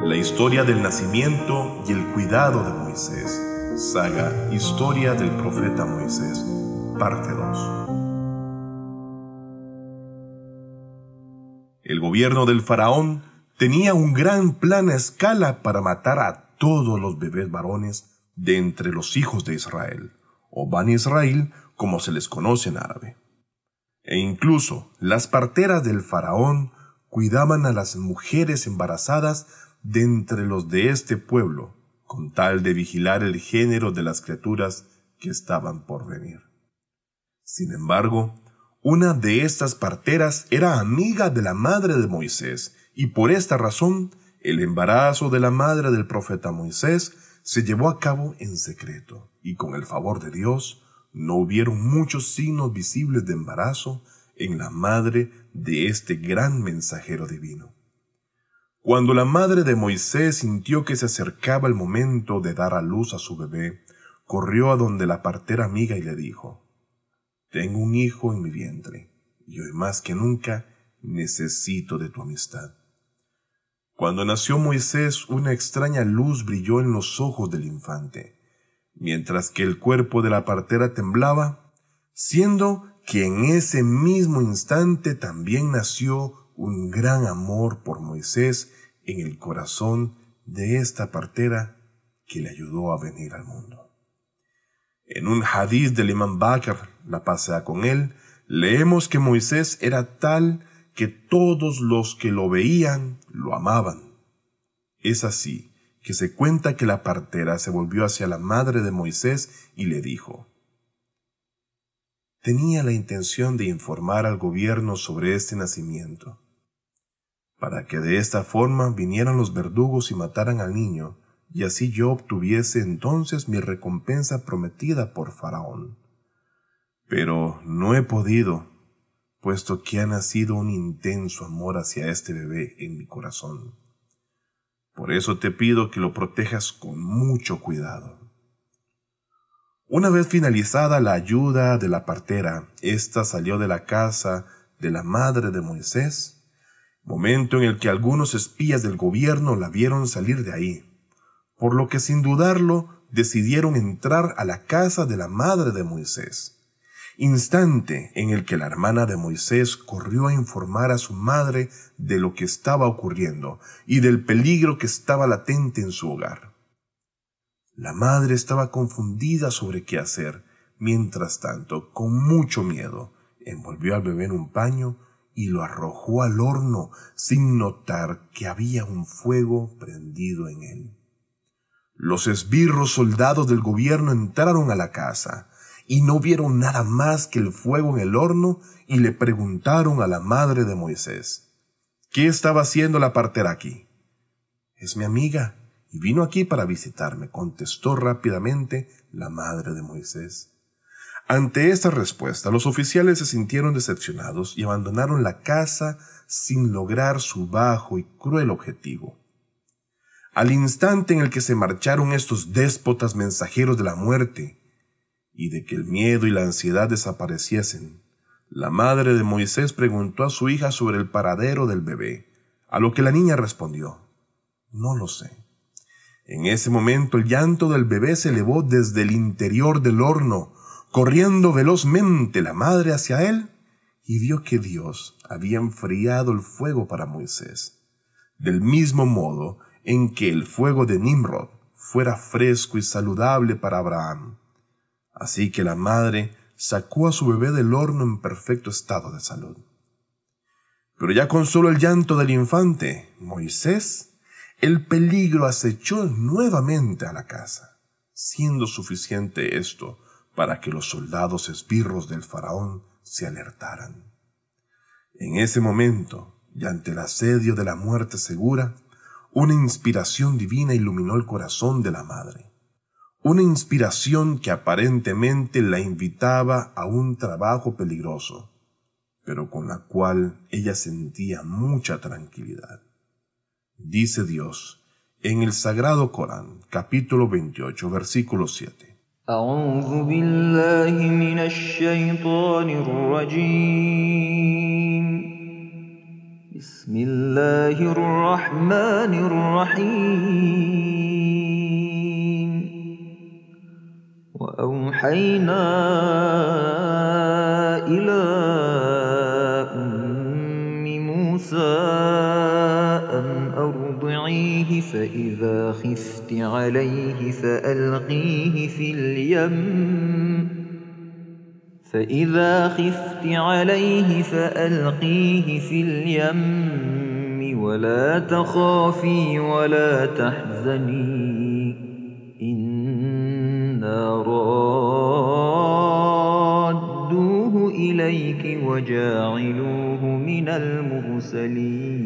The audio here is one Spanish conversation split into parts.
La historia del nacimiento y el cuidado de Moisés. Saga Historia del profeta Moisés, parte 2. El gobierno del faraón tenía un gran plan a escala para matar a todos los bebés varones de entre los hijos de Israel, o Ban Israel como se les conoce en árabe. E incluso las parteras del faraón cuidaban a las mujeres embarazadas de entre los de este pueblo, con tal de vigilar el género de las criaturas que estaban por venir. Sin embargo, una de estas parteras era amiga de la madre de Moisés, y por esta razón el embarazo de la madre del profeta Moisés se llevó a cabo en secreto, y con el favor de Dios no hubieron muchos signos visibles de embarazo en la madre de este gran mensajero divino. Cuando la madre de Moisés sintió que se acercaba el momento de dar a luz a su bebé, corrió a donde la partera amiga y le dijo, Tengo un hijo en mi vientre, y hoy más que nunca necesito de tu amistad. Cuando nació Moisés, una extraña luz brilló en los ojos del infante, mientras que el cuerpo de la partera temblaba, siendo que en ese mismo instante también nació un gran amor por Moisés en el corazón de esta partera que le ayudó a venir al mundo. En un hadiz del imam Bakr, la pasea con él, leemos que Moisés era tal que todos los que lo veían lo amaban. Es así que se cuenta que la partera se volvió hacia la madre de Moisés y le dijo, Tenía la intención de informar al gobierno sobre este nacimiento para que de esta forma vinieran los verdugos y mataran al niño, y así yo obtuviese entonces mi recompensa prometida por Faraón. Pero no he podido, puesto que ha nacido un intenso amor hacia este bebé en mi corazón. Por eso te pido que lo protejas con mucho cuidado. Una vez finalizada la ayuda de la partera, ésta salió de la casa de la madre de Moisés momento en el que algunos espías del gobierno la vieron salir de ahí, por lo que sin dudarlo decidieron entrar a la casa de la madre de Moisés, instante en el que la hermana de Moisés corrió a informar a su madre de lo que estaba ocurriendo y del peligro que estaba latente en su hogar. La madre estaba confundida sobre qué hacer, mientras tanto, con mucho miedo, envolvió al bebé en un paño y lo arrojó al horno sin notar que había un fuego prendido en él. Los esbirros soldados del gobierno entraron a la casa y no vieron nada más que el fuego en el horno y le preguntaron a la madre de Moisés, ¿qué estaba haciendo la partera aquí? Es mi amiga y vino aquí para visitarme, contestó rápidamente la madre de Moisés. Ante esta respuesta, los oficiales se sintieron decepcionados y abandonaron la casa sin lograr su bajo y cruel objetivo. Al instante en el que se marcharon estos déspotas mensajeros de la muerte y de que el miedo y la ansiedad desapareciesen, la madre de Moisés preguntó a su hija sobre el paradero del bebé, a lo que la niña respondió, No lo sé. En ese momento el llanto del bebé se elevó desde el interior del horno, corriendo velozmente la madre hacia él, y vio que Dios había enfriado el fuego para Moisés, del mismo modo en que el fuego de Nimrod fuera fresco y saludable para Abraham. Así que la madre sacó a su bebé del horno en perfecto estado de salud. Pero ya con solo el llanto del infante, Moisés, el peligro acechó nuevamente a la casa, siendo suficiente esto para que los soldados esbirros del faraón se alertaran. En ese momento, y ante el asedio de la muerte segura, una inspiración divina iluminó el corazón de la madre. Una inspiración que aparentemente la invitaba a un trabajo peligroso, pero con la cual ella sentía mucha tranquilidad. Dice Dios en el Sagrado Corán, capítulo 28, versículo 7. أعوذ بالله من الشيطان الرجيم. بسم الله الرحمن الرحيم. وأوحينا إلى أرضعيه فإذا خفت عليه فألقيه في اليم. فإذا خفت عليه فألقيه في اليم. ولا تخافي ولا تحزني إنا رادوه إليك وجاعلوه من المرسلين.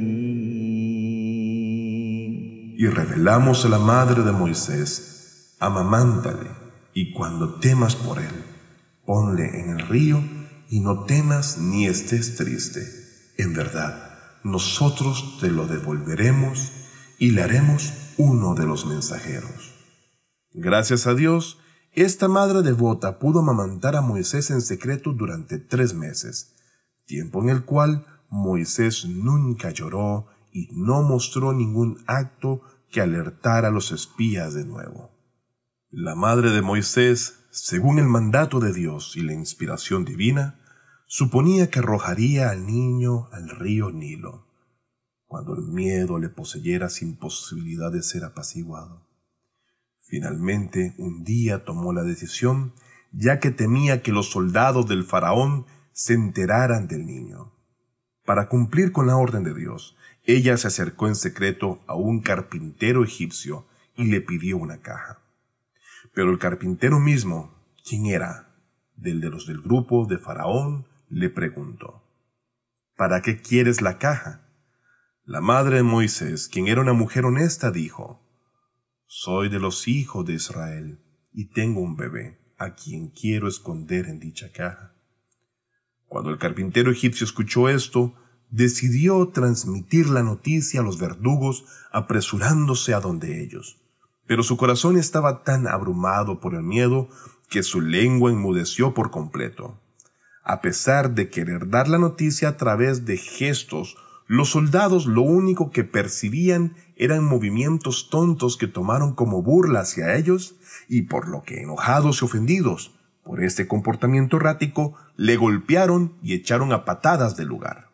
Y revelamos a la madre de Moisés, amamántale, y cuando temas por él, ponle en el río, y no temas ni estés triste. En verdad, nosotros te lo devolveremos y le haremos uno de los mensajeros. Gracias a Dios, esta madre devota pudo amamantar a Moisés en secreto durante tres meses, tiempo en el cual Moisés nunca lloró y no mostró ningún acto que alertara a los espías de nuevo. La madre de Moisés, según el mandato de Dios y la inspiración divina, suponía que arrojaría al niño al río Nilo, cuando el miedo le poseyera sin posibilidad de ser apaciguado. Finalmente, un día tomó la decisión, ya que temía que los soldados del faraón se enteraran del niño. Para cumplir con la orden de Dios, ella se acercó en secreto a un carpintero egipcio y le pidió una caja. Pero el carpintero mismo, ¿quién era? Del de los del grupo de Faraón, le preguntó, ¿Para qué quieres la caja? La madre de Moisés, quien era una mujer honesta, dijo, Soy de los hijos de Israel y tengo un bebé a quien quiero esconder en dicha caja. Cuando el carpintero egipcio escuchó esto, decidió transmitir la noticia a los verdugos apresurándose a donde ellos. Pero su corazón estaba tan abrumado por el miedo que su lengua enmudeció por completo. A pesar de querer dar la noticia a través de gestos, los soldados lo único que percibían eran movimientos tontos que tomaron como burla hacia ellos y por lo que enojados y ofendidos por este comportamiento errático, le golpearon y echaron a patadas del lugar.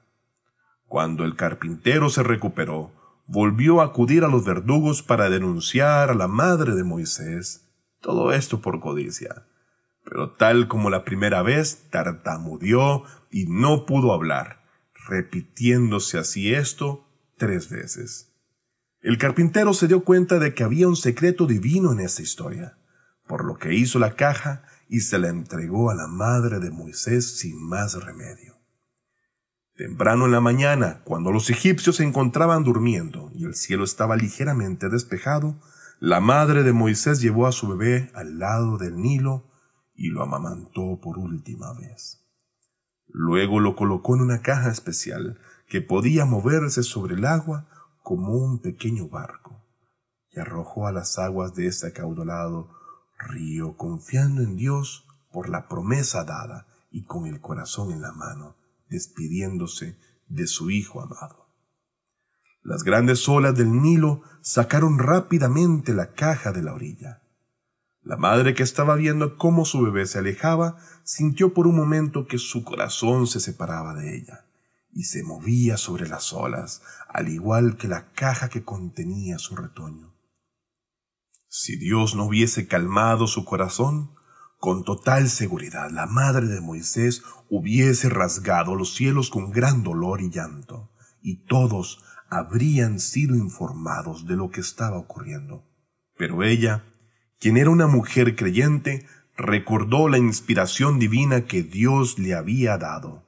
Cuando el carpintero se recuperó, volvió a acudir a los verdugos para denunciar a la madre de Moisés. Todo esto por codicia. Pero tal como la primera vez, tartamudeó y no pudo hablar, repitiéndose así esto tres veces. El carpintero se dio cuenta de que había un secreto divino en esta historia, por lo que hizo la caja y se la entregó a la madre de Moisés sin más remedio. Temprano en la mañana, cuando los egipcios se encontraban durmiendo y el cielo estaba ligeramente despejado, la madre de Moisés llevó a su bebé al lado del Nilo y lo amamantó por última vez. Luego lo colocó en una caja especial que podía moverse sobre el agua como un pequeño barco, y arrojó a las aguas de ese acaudalado río confiando en Dios por la promesa dada y con el corazón en la mano, despidiéndose de su hijo amado. Las grandes olas del Nilo sacaron rápidamente la caja de la orilla. La madre que estaba viendo cómo su bebé se alejaba sintió por un momento que su corazón se separaba de ella y se movía sobre las olas, al igual que la caja que contenía su retoño. Si Dios no hubiese calmado su corazón, con total seguridad la madre de Moisés hubiese rasgado los cielos con gran dolor y llanto, y todos habrían sido informados de lo que estaba ocurriendo. Pero ella, quien era una mujer creyente, recordó la inspiración divina que Dios le había dado.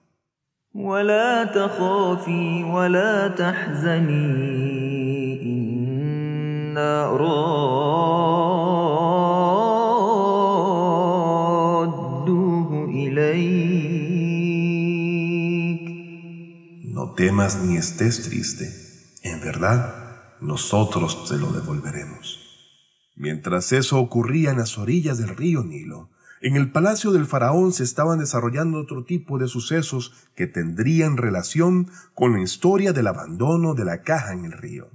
ولا تخافي ولا تحزني إنا Temas ni estés triste. En verdad, nosotros te lo devolveremos. Mientras eso ocurría en las orillas del río Nilo, En el palacio del faraón se estaban desarrollando otro tipo de sucesos que tendrían relación con la historia del abandono de la caja en el río.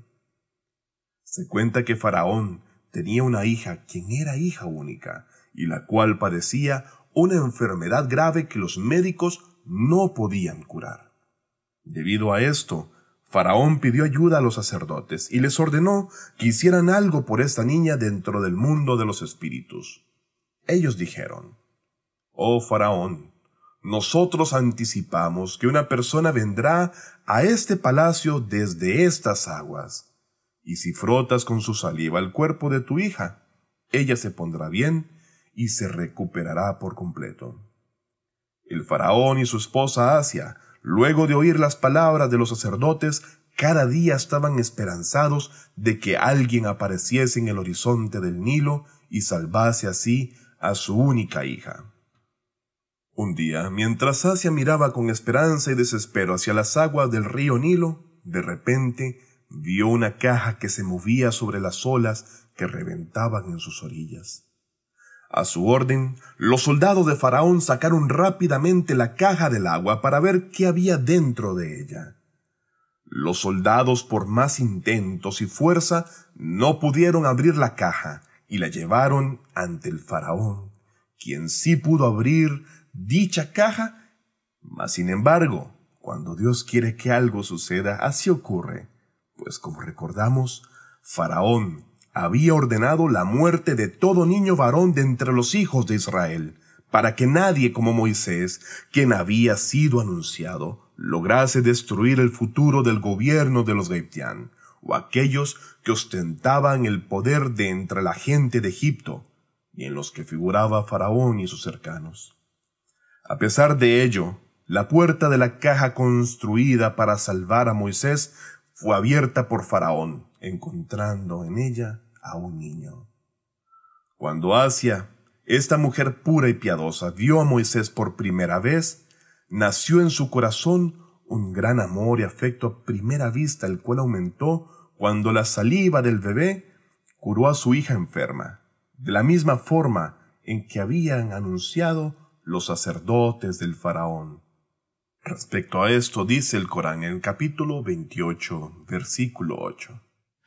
Se cuenta que Faraón tenía una hija quien era hija única y la cual padecía una enfermedad grave que los médicos no podían curar. Debido a esto, Faraón pidió ayuda a los sacerdotes y les ordenó que hicieran algo por esta niña dentro del mundo de los espíritus. Ellos dijeron, Oh Faraón, nosotros anticipamos que una persona vendrá a este palacio desde estas aguas, y si frotas con su saliva el cuerpo de tu hija, ella se pondrá bien y se recuperará por completo. El faraón y su esposa Asia, luego de oír las palabras de los sacerdotes, cada día estaban esperanzados de que alguien apareciese en el horizonte del Nilo y salvase así a su única hija. Un día, mientras Asia miraba con esperanza y desespero hacia las aguas del río Nilo, de repente vio una caja que se movía sobre las olas que reventaban en sus orillas. A su orden, los soldados de Faraón sacaron rápidamente la caja del agua para ver qué había dentro de ella. Los soldados, por más intentos y fuerza, no pudieron abrir la caja y la llevaron ante el faraón, quien sí pudo abrir dicha caja, mas sin embargo, cuando Dios quiere que algo suceda, así ocurre, pues como recordamos, Faraón había ordenado la muerte de todo niño varón de entre los hijos de Israel, para que nadie como Moisés, quien había sido anunciado, lograse destruir el futuro del gobierno de los Gaitián, o aquellos que ostentaban el poder de entre la gente de Egipto, y en los que figuraba Faraón y sus cercanos. A pesar de ello, la puerta de la caja construida para salvar a Moisés fue abierta por Faraón, encontrando en ella a un niño. Cuando Asia, esta mujer pura y piadosa, vio a Moisés por primera vez, nació en su corazón un gran amor y afecto a primera vista, el cual aumentó cuando la saliva del bebé curó a su hija enferma, de la misma forma en que habían anunciado los sacerdotes del faraón. Respecto a esto dice el Corán en el capítulo 28, versículo 8.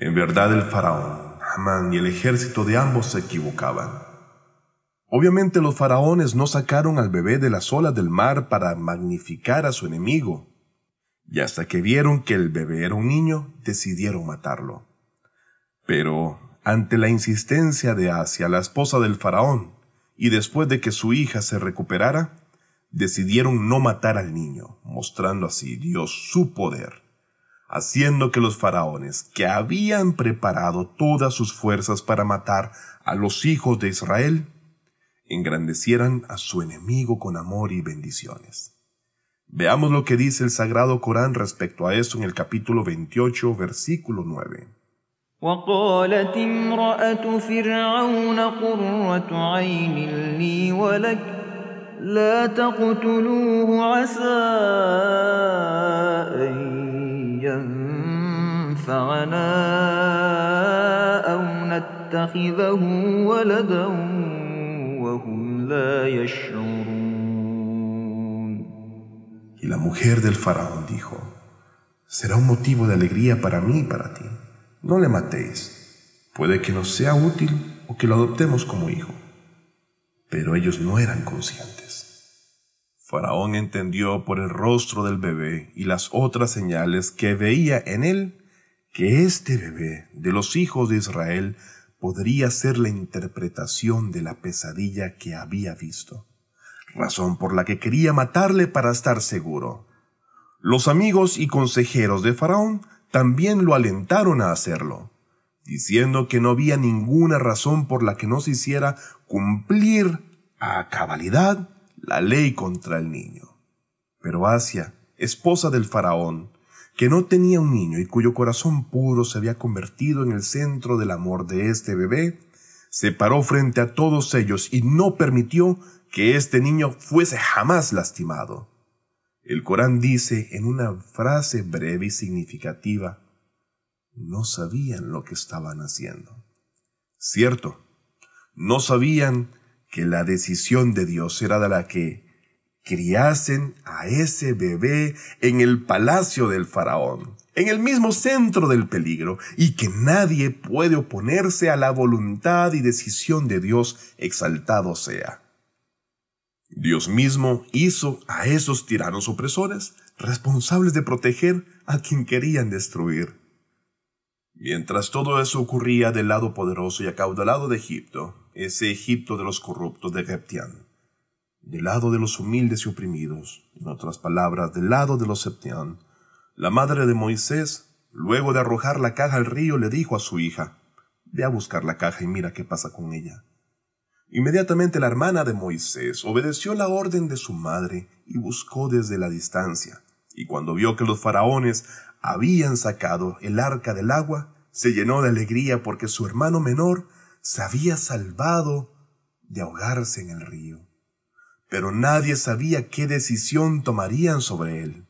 En verdad el faraón, Hamán y el ejército de ambos se equivocaban. Obviamente los faraones no sacaron al bebé de las olas del mar para magnificar a su enemigo, y hasta que vieron que el bebé era un niño, decidieron matarlo. Pero, ante la insistencia de Asia, la esposa del faraón, y después de que su hija se recuperara, decidieron no matar al niño, mostrando así Dios su poder, haciendo que los faraones, que habían preparado todas sus fuerzas para matar a los hijos de Israel, engrandecieran a su enemigo con amor y bendiciones. Veamos lo que dice el Sagrado Corán respecto a eso en el capítulo 28, versículo 9. وقالت امرأة فرعون قرة عين لي ولك لا تقتلوه عسى أن ينفعنا أو نتخذه ولدا وهم لا يشعرون Y la mujer del faraón dijo, será un motivo de alegría para mí y para ti. No le matéis. Puede que nos sea útil o que lo adoptemos como hijo. Pero ellos no eran conscientes. Faraón entendió por el rostro del bebé y las otras señales que veía en él que este bebé de los hijos de Israel podría ser la interpretación de la pesadilla que había visto razón por la que quería matarle para estar seguro. Los amigos y consejeros de Faraón también lo alentaron a hacerlo, diciendo que no había ninguna razón por la que no se hiciera cumplir a cabalidad la ley contra el niño. Pero Asia, esposa del faraón, que no tenía un niño y cuyo corazón puro se había convertido en el centro del amor de este bebé, se paró frente a todos ellos y no permitió que este niño fuese jamás lastimado. El Corán dice en una frase breve y significativa, no sabían lo que estaban haciendo. Cierto, no sabían que la decisión de Dios era de la que criasen a ese bebé en el palacio del faraón, en el mismo centro del peligro, y que nadie puede oponerse a la voluntad y decisión de Dios exaltado sea. Dios mismo hizo a esos tiranos opresores responsables de proteger a quien querían destruir. Mientras todo eso ocurría del lado poderoso y acaudalado de Egipto, ese Egipto de los corruptos de Geptián, del lado de los humildes y oprimidos, en otras palabras, del lado de los Septián, la madre de Moisés, luego de arrojar la caja al río, le dijo a su hija, Ve a buscar la caja y mira qué pasa con ella. Inmediatamente la hermana de Moisés obedeció la orden de su madre y buscó desde la distancia, y cuando vio que los faraones habían sacado el arca del agua, se llenó de alegría porque su hermano menor se había salvado de ahogarse en el río. Pero nadie sabía qué decisión tomarían sobre él.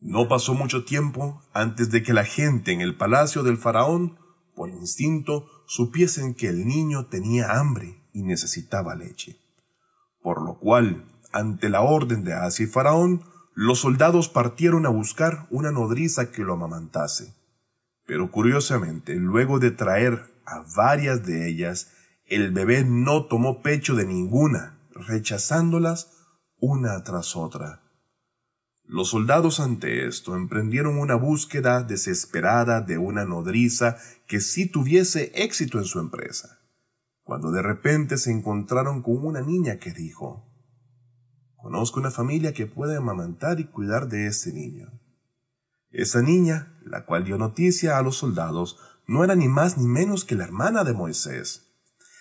No pasó mucho tiempo antes de que la gente en el palacio del faraón, por instinto, supiesen que el niño tenía hambre y necesitaba leche. Por lo cual, ante la orden de Asia y Faraón, los soldados partieron a buscar una nodriza que lo amamantase. Pero curiosamente, luego de traer a varias de ellas, el bebé no tomó pecho de ninguna, rechazándolas una tras otra. Los soldados ante esto emprendieron una búsqueda desesperada de una nodriza que sí tuviese éxito en su empresa cuando de repente se encontraron con una niña que dijo, Conozco una familia que puede amamantar y cuidar de este niño. Esa niña, la cual dio noticia a los soldados, no era ni más ni menos que la hermana de Moisés.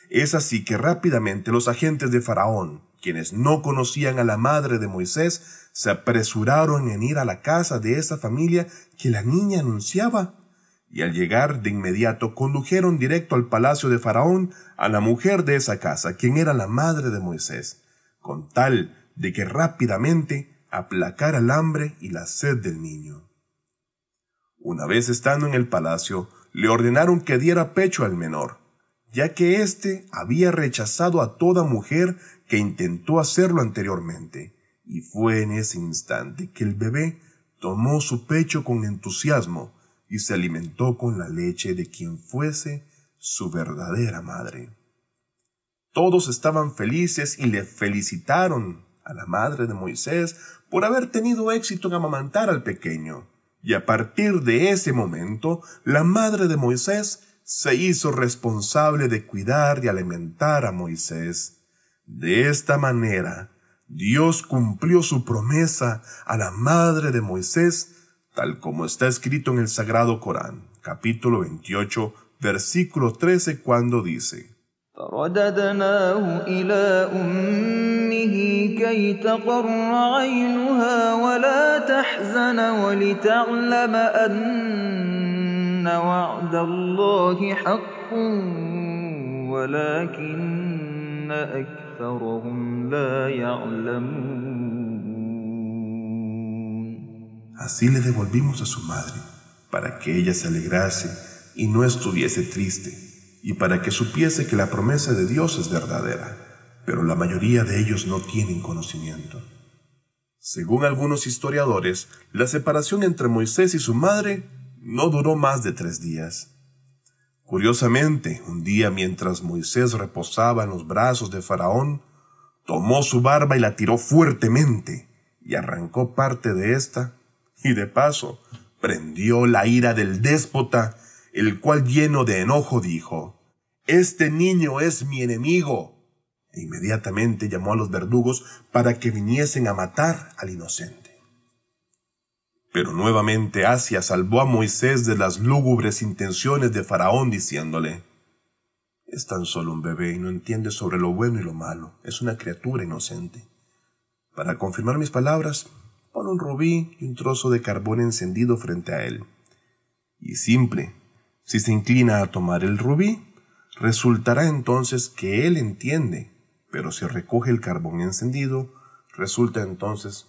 Es así que rápidamente los agentes de Faraón, quienes no conocían a la madre de Moisés, se apresuraron en ir a la casa de esa familia que la niña anunciaba y al llegar de inmediato condujeron directo al palacio de Faraón a la mujer de esa casa, quien era la madre de Moisés, con tal de que rápidamente aplacara el hambre y la sed del niño. Una vez estando en el palacio, le ordenaron que diera pecho al menor, ya que éste había rechazado a toda mujer que intentó hacerlo anteriormente, y fue en ese instante que el bebé tomó su pecho con entusiasmo, y se alimentó con la leche de quien fuese su verdadera madre. Todos estaban felices y le felicitaron a la madre de Moisés por haber tenido éxito en amamantar al pequeño. Y a partir de ese momento, la madre de Moisés se hizo responsable de cuidar y alimentar a Moisés. De esta manera, Dios cumplió su promesa a la madre de Moisés tal como está escrito en el Sagrado Corán, capítulo 28, versículo 13, cuando dice, فرددناه إلى أمه كي تقر عينها ولا تحزن ولتعلم أن وعد الله حق ولكن أكثرهم لا يعلمون. Así le devolvimos a su madre, para que ella se alegrase y no estuviese triste, y para que supiese que la promesa de Dios es verdadera, pero la mayoría de ellos no tienen conocimiento. Según algunos historiadores, la separación entre Moisés y su madre no duró más de tres días. Curiosamente, un día mientras Moisés reposaba en los brazos de Faraón, tomó su barba y la tiró fuertemente, y arrancó parte de ésta y de paso prendió la ira del déspota, el cual lleno de enojo dijo, Este niño es mi enemigo. E inmediatamente llamó a los verdugos para que viniesen a matar al inocente. Pero nuevamente Asia salvó a Moisés de las lúgubres intenciones de Faraón diciéndole, Es tan solo un bebé y no entiende sobre lo bueno y lo malo, es una criatura inocente. Para confirmar mis palabras, pon un rubí y un trozo de carbón encendido frente a él. Y simple, si se inclina a tomar el rubí, resultará entonces que él entiende, pero si recoge el carbón encendido, resulta entonces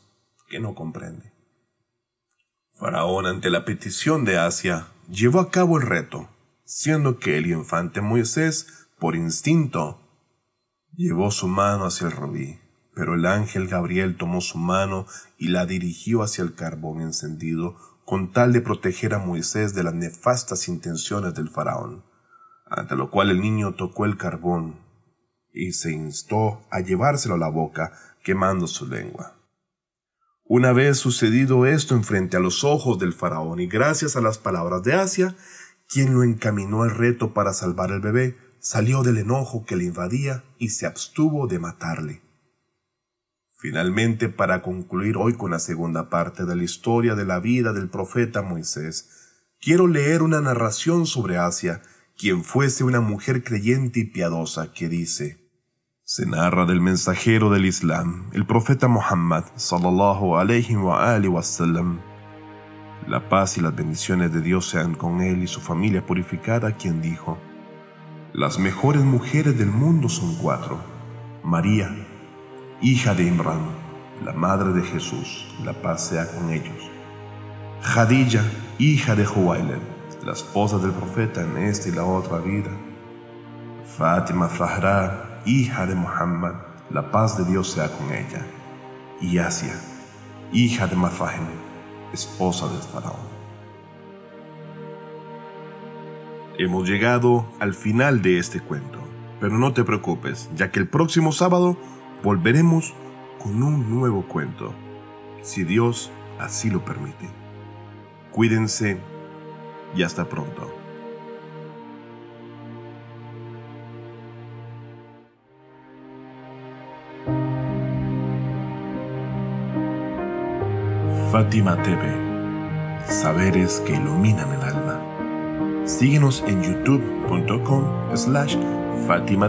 que no comprende. Faraón, ante la petición de Asia, llevó a cabo el reto, siendo que el infante Moisés, por instinto, llevó su mano hacia el rubí, pero el ángel Gabriel tomó su mano y la dirigió hacia el carbón encendido, con tal de proteger a Moisés de las nefastas intenciones del faraón, ante lo cual el niño tocó el carbón y se instó a llevárselo a la boca, quemando su lengua. Una vez sucedido esto en frente a los ojos del faraón y gracias a las palabras de Asia, quien lo encaminó al reto para salvar al bebé, salió del enojo que le invadía y se abstuvo de matarle. Finalmente, para concluir hoy con la segunda parte de la historia de la vida del profeta Moisés, quiero leer una narración sobre Asia, quien fuese una mujer creyente y piadosa, que dice, se narra del mensajero del Islam, el profeta Muhammad sallallahu alayhi wa wa sallam. La paz y las bendiciones de Dios sean con él y su familia purificada, quien dijo: Las mejores mujeres del mundo son cuatro: María, hija de Imran, la madre de Jesús, la paz sea con ellos. Khadija, hija de Huwailed, la esposa del profeta en esta y la otra vida. Fátima Zahra, hija de Muhammad, la paz de Dios sea con ella, y Asia, hija de Mafahem, esposa del faraón. Hemos llegado al final de este cuento, pero no te preocupes, ya que el próximo sábado volveremos con un nuevo cuento, si Dios así lo permite. Cuídense y hasta pronto. Fátima TV, saberes que iluminan el alma. Síguenos en youtube.com slash Fátima